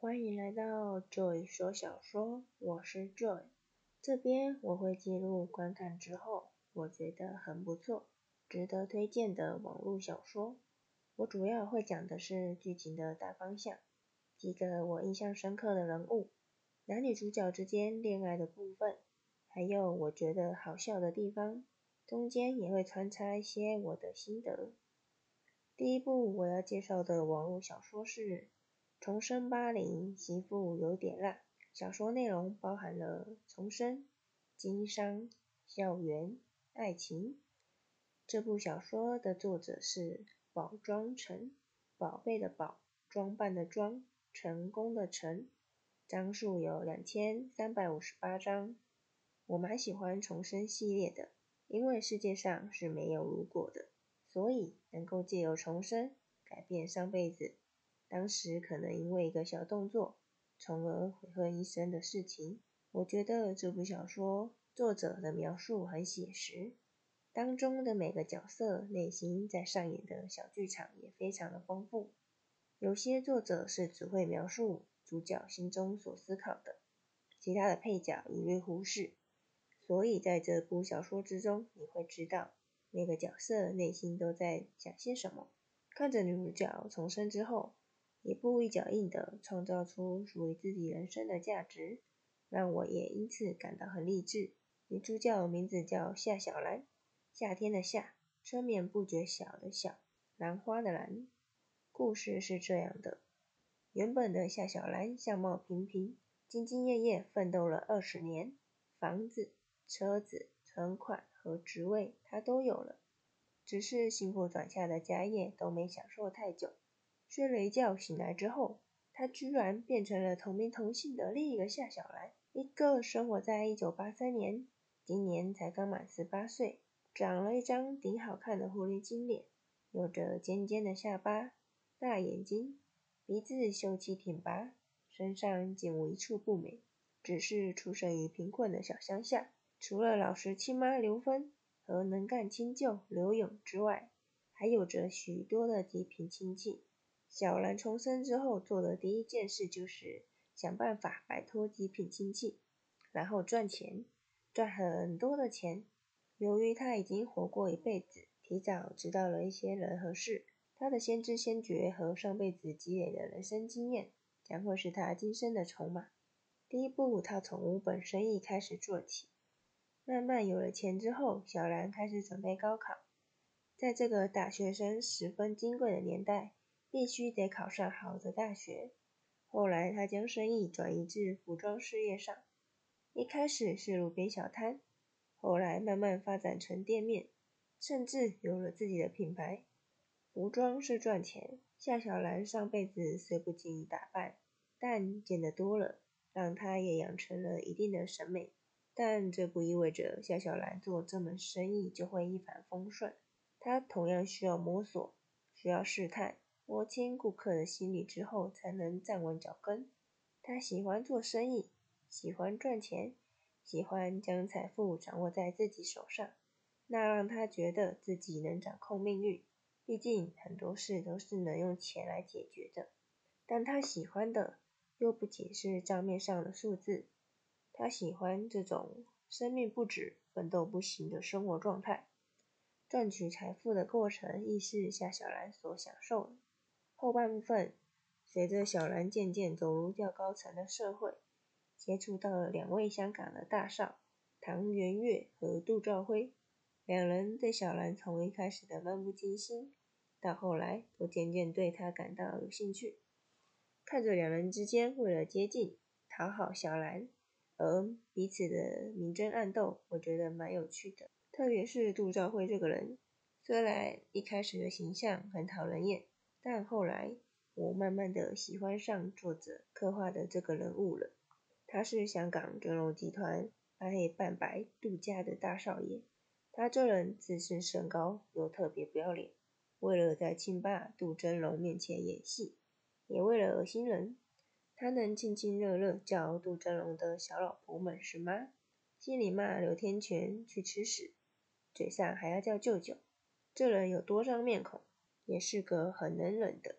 欢迎来到 Joy 说小说，我是 Joy。这边我会记录观看之后，我觉得很不错，值得推荐的网络小说。我主要会讲的是剧情的大方向，几个我印象深刻的人物，男女主角之间恋爱的部分，还有我觉得好笑的地方，中间也会穿插一些我的心得。第一部我要介绍的网络小说是《重生八零媳妇有点辣》。小说内容包含了重生、经商、校园、爱情。这部小说的作者是宝庄成，宝贝的宝，装扮的装，成功的成。章数有两千三百五十八章。我蛮喜欢重生系列的，因为世界上是没有如果的。所以能够借由重生改变上辈子，当时可能因为一个小动作，从而悔恨一生的事情。我觉得这部小说作者的描述很写实，当中的每个角色内心在上演的小剧场也非常的丰富。有些作者是只会描述主角心中所思考的，其他的配角一律忽视。所以在这部小说之中，你会知道。每个角色内心都在想些什么？看着女主角重生之后，一步一脚印的创造出属于自己人生的价值，让我也因此感到很励志。女主角名字叫夏小兰，夏天的夏，春眠不觉晓的晓，兰花的兰。故事是这样的：原本的夏小兰相貌平平，兢兢业业奋斗了二十年，房子、车子。存款和职位她都有了，只是幸福短下的家业都没享受太久。睡了一觉醒来之后，他居然变成了同名同姓的另一个夏小兰，一个生活在一九八三年，今年才刚满十八岁，长了一张顶好看的狐狸精脸，有着尖尖的下巴、大眼睛，鼻子秀气挺拔，身上竟无一处不美，只是出生于贫困的小乡下。除了老实亲妈刘芬和能干亲舅刘勇之外，还有着许多的极品亲戚。小兰重生之后做的第一件事就是想办法摆脱极品亲戚，然后赚钱，赚很多的钱。由于他已经活过一辈子，提早知道了一些人和事，他的先知先觉和上辈子积累的人生经验，将会是他今生的筹码。第一步，他从无本生意开始做起。慢慢有了钱之后，小兰开始准备高考。在这个大学生十分金贵的年代，必须得考上好的大学。后来，他将生意转移至服装事业上。一开始是路边小摊，后来慢慢发展成店面，甚至有了自己的品牌。服装是赚钱。夏小兰上辈子虽不经意打扮，但见得多了，让她也养成了一定的审美。但这不意味着夏小兰做这门生意就会一帆风顺，她同样需要摸索，需要试探，摸清顾客的心理之后，才能站稳脚跟。他喜欢做生意，喜欢赚钱，喜欢将财富掌握在自己手上，那让他觉得自己能掌控命运。毕竟很多事都是能用钱来解决的，但他喜欢的又不仅是账面上的数字。他喜欢这种生命不止、奋斗不息的生活状态，赚取财富的过程亦是夏小兰所享受的。后半部分，随着小兰渐渐走入较高层的社会，接触到了两位香港的大少唐元月和杜兆辉，两人对小兰从一开始的漫不经心，到后来都渐渐对她感到有兴趣。看着两人之间为了接近、讨好小兰。而彼此的明争暗斗，我觉得蛮有趣的。特别是杜兆辉这个人，虽然一开始的形象很讨人厌，但后来我慢慢的喜欢上作者刻画的这个人物了。他是香港真龙集团半黑半白杜家的大少爷，他这人自视甚高，又特别不要脸，为了在亲爸杜真龙面前演戏，也为了恶心人。他能亲亲热热叫杜真龙的小老婆们是妈，心里骂刘天全去吃屎，嘴上还要叫舅舅。这人有多张面孔，也是个很能忍的。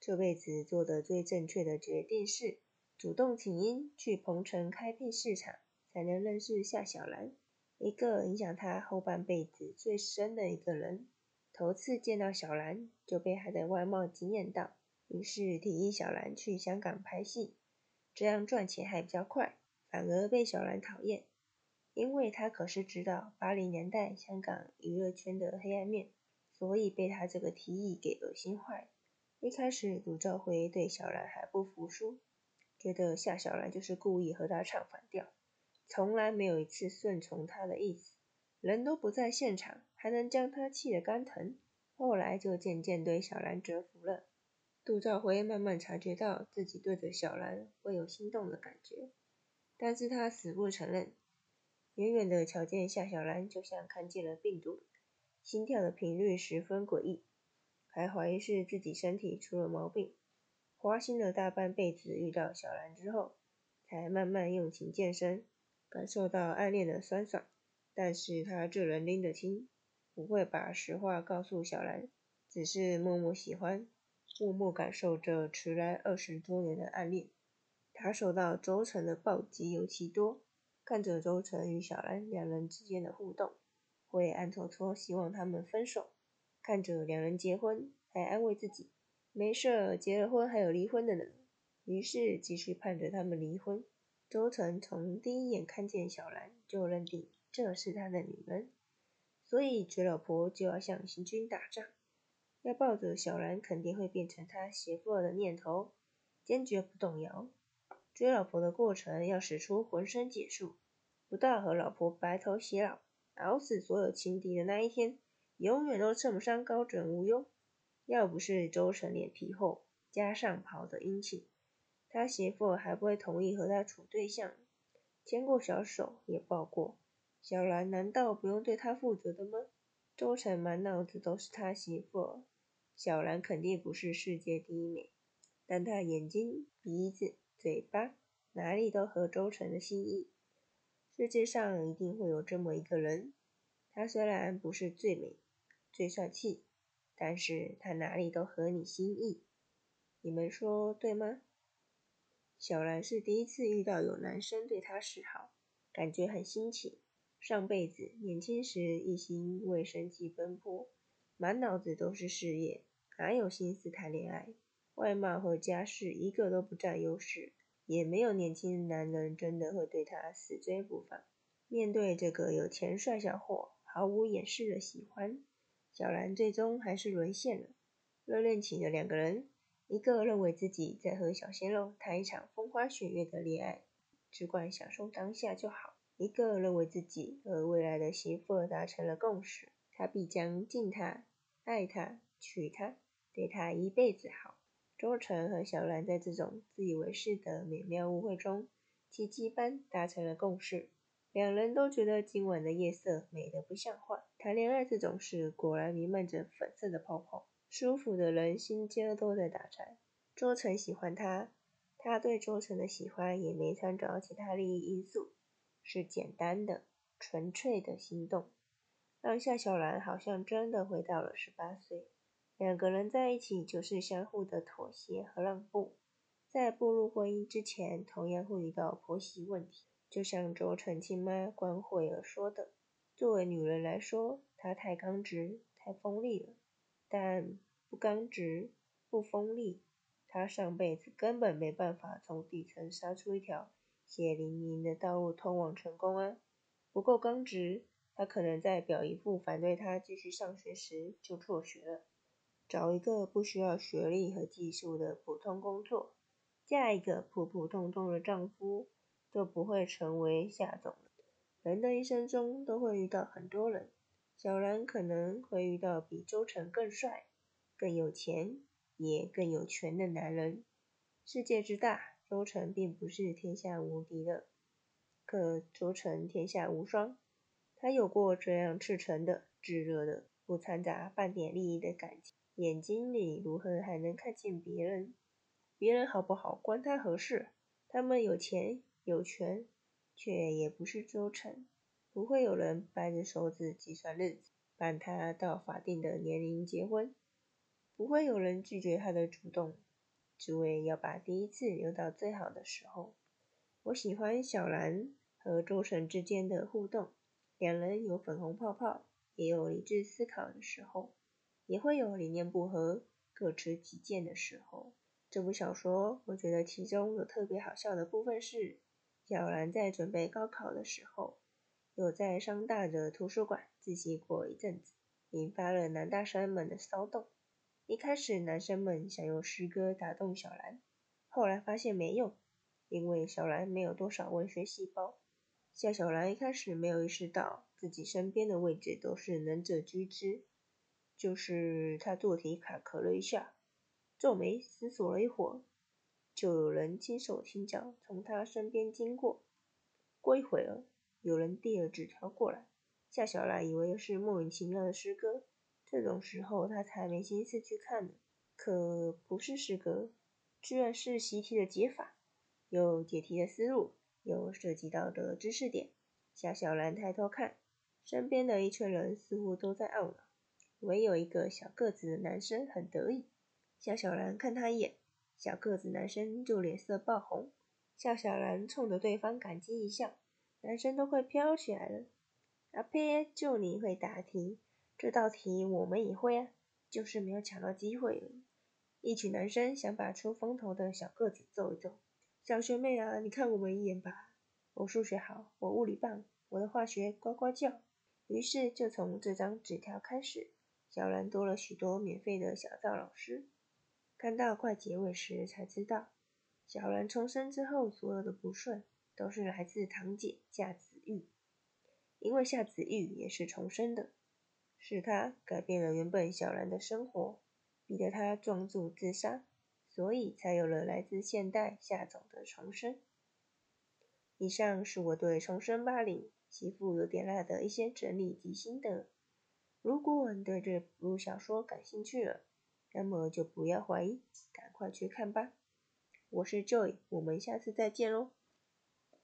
这辈子做的最正确的决定是主动请缨去鹏城开辟市场，才能认识夏小兰，一个影响他后半辈子最深的一个人。头次见到小兰，就被她的外貌惊艳到，于是提议小兰去香港拍戏，这样赚钱还比较快。反而被小兰讨厌，因为他可是知道八零年代香港娱乐圈的黑暗面，所以被他这个提议给恶心坏。一开始，杜兆辉对小兰还不服输，觉得夏小兰就是故意和他唱反调，从来没有一次顺从他的意思，人都不在现场，还能将他气得肝疼。后来就渐渐对小兰折服了。杜兆辉慢慢察觉到自己对着小兰会有心动的感觉。但是他死不承认。远远的瞧见夏小兰，就像看见了病毒，心跳的频率十分诡异，还怀疑是自己身体出了毛病。花心了大半辈子，遇到小兰之后，才慢慢用情健身，感受到暗恋的酸爽。但是他这人拎得清，不会把实话告诉小兰，只是默默喜欢，默默感受着迟来二十多年的暗恋。他受到周成的暴击尤其多，看着周成与小兰两人之间的互动，会暗搓搓希望他们分手；看着两人结婚，还安慰自己没事，结了婚还有离婚的呢。于是继续盼着他们离婚。周成从第一眼看见小兰就认定这是他的女人，所以娶老婆就要像行军打仗，要抱着小兰肯定会变成他媳妇的念头，坚决不动摇。追老婆的过程要使出浑身解数，不到和老婆白头偕老、熬死所有情敌的那一天，永远都称不上高枕无忧。要不是周成脸皮厚，加上跑得殷勤，他媳妇还不会同意和他处对象。牵过小手，也抱过小兰，难道不用对他负责的吗？周成满脑子都是他媳妇，小兰肯定不是世界第一美，但他眼睛、鼻子。嘴巴哪里都合周成的心意，世界上一定会有这么一个人。他虽然不是最美、最帅气，但是他哪里都合你心意。你们说对吗？小兰是第一次遇到有男生对她示好，感觉很新奇。上辈子年轻时一心为生计奔波，满脑子都是事业，哪有心思谈恋爱？外貌和家世一个都不占优势，也没有年轻男人真的会对她死追不放。面对这个有钱帅小伙毫无掩饰的喜欢，小兰最终还是沦陷了。热恋期的两个人，一个认为自己在和小鲜肉谈一场风花雪月的恋爱，只管享受当下就好；一个认为自己和未来的媳妇达成了共识，他必将敬她、爱她、娶她，对她一辈子好。周成和小兰在这种自以为是的美妙误会中，奇迹般达成了共识。两人都觉得今晚的夜色美得不像话。谈恋爱这种事，果然弥漫着粉色的泡泡，舒服的人心尖都在打颤。周成喜欢她，他对周成的喜欢也没掺杂其他利益因素，是简单的、纯粹的心动，让夏小兰好像真的回到了十八岁。两个人在一起就是相互的妥协和让步，在步入婚姻之前，同样会遇到婆媳问题。就像周成亲妈关慧儿说的：“作为女人来说，她太刚直、太锋利了。但不刚直、不锋利，她上辈子根本没办法从底层杀出一条血淋淋的道路通往成功啊！不够刚直，她可能在表姨父反对她继续上学时就辍学了。”找一个不需要学历和技术的普通工作，嫁一个普普通通的丈夫，就不会成为夏总了。人的一生中都会遇到很多人，小兰可能会遇到比周成更帅、更有钱、也更有权的男人。世界之大，周成并不是天下无敌的，可周成天下无双。他有过这样赤诚的、炙热的、不掺杂半点利益的感情。眼睛里如何还能看见别人？别人好不好关他何事？他们有钱有权，却也不是周成。不会有人掰着手指计算日子，办他到法定的年龄结婚。不会有人拒绝他的主动，只为要把第一次留到最好的时候。我喜欢小兰和周神之间的互动，两人有粉红泡泡，也有理智思考的时候，也会有理念不合、各持己见的时候。这部小说，我觉得其中有特别好笑的部分是，小兰在准备高考的时候，有在商大的图书馆自习过一阵子，引发了男大生们的骚动。一开始，男生们想用诗歌打动小兰，后来发现没用，因为小兰没有多少文学细胞。夏小兰一开始没有意识到自己身边的位置都是能者居之，就是他做题卡壳了一下，皱眉思索了一会儿，就有人轻手轻脚从他身边经过。过一会儿，有人递了纸条过来，夏小兰以为是莫名其妙的诗歌。这种时候，他才没心思去看呢。可不是诗歌，居然是习题的解法，有解题的思路，有涉及到的知识点。夏小兰抬头看，身边的一群人似乎都在懊恼，唯有一个小个子的男生很得意。夏小兰看他一眼，小个子男生就脸色爆红。夏小兰冲着对方感激一笑，男生都快飘起来了。阿呸，就你会答题。这道题我们也会啊，就是没有抢到机会。一群男生想把出风头的小个子揍一揍。小学妹啊，你看我们一眼吧。我数学好，我物理棒，我的化学呱呱叫。于是就从这张纸条开始，小兰多了许多免费的小赵老师。看到快结尾时才知道，小兰重生之后所有的不顺，都是来自堂姐夏子玉，因为夏子玉也是重生的。是他改变了原本小兰的生活，逼得他撞柱自杀，所以才有了来自现代夏总的重生。以上是我对《重生八零媳妇有点辣》的一些整理及心得。如果你对这部小说感兴趣了，那么就不要怀疑，赶快去看吧。我是 Joy，我们下次再见喽。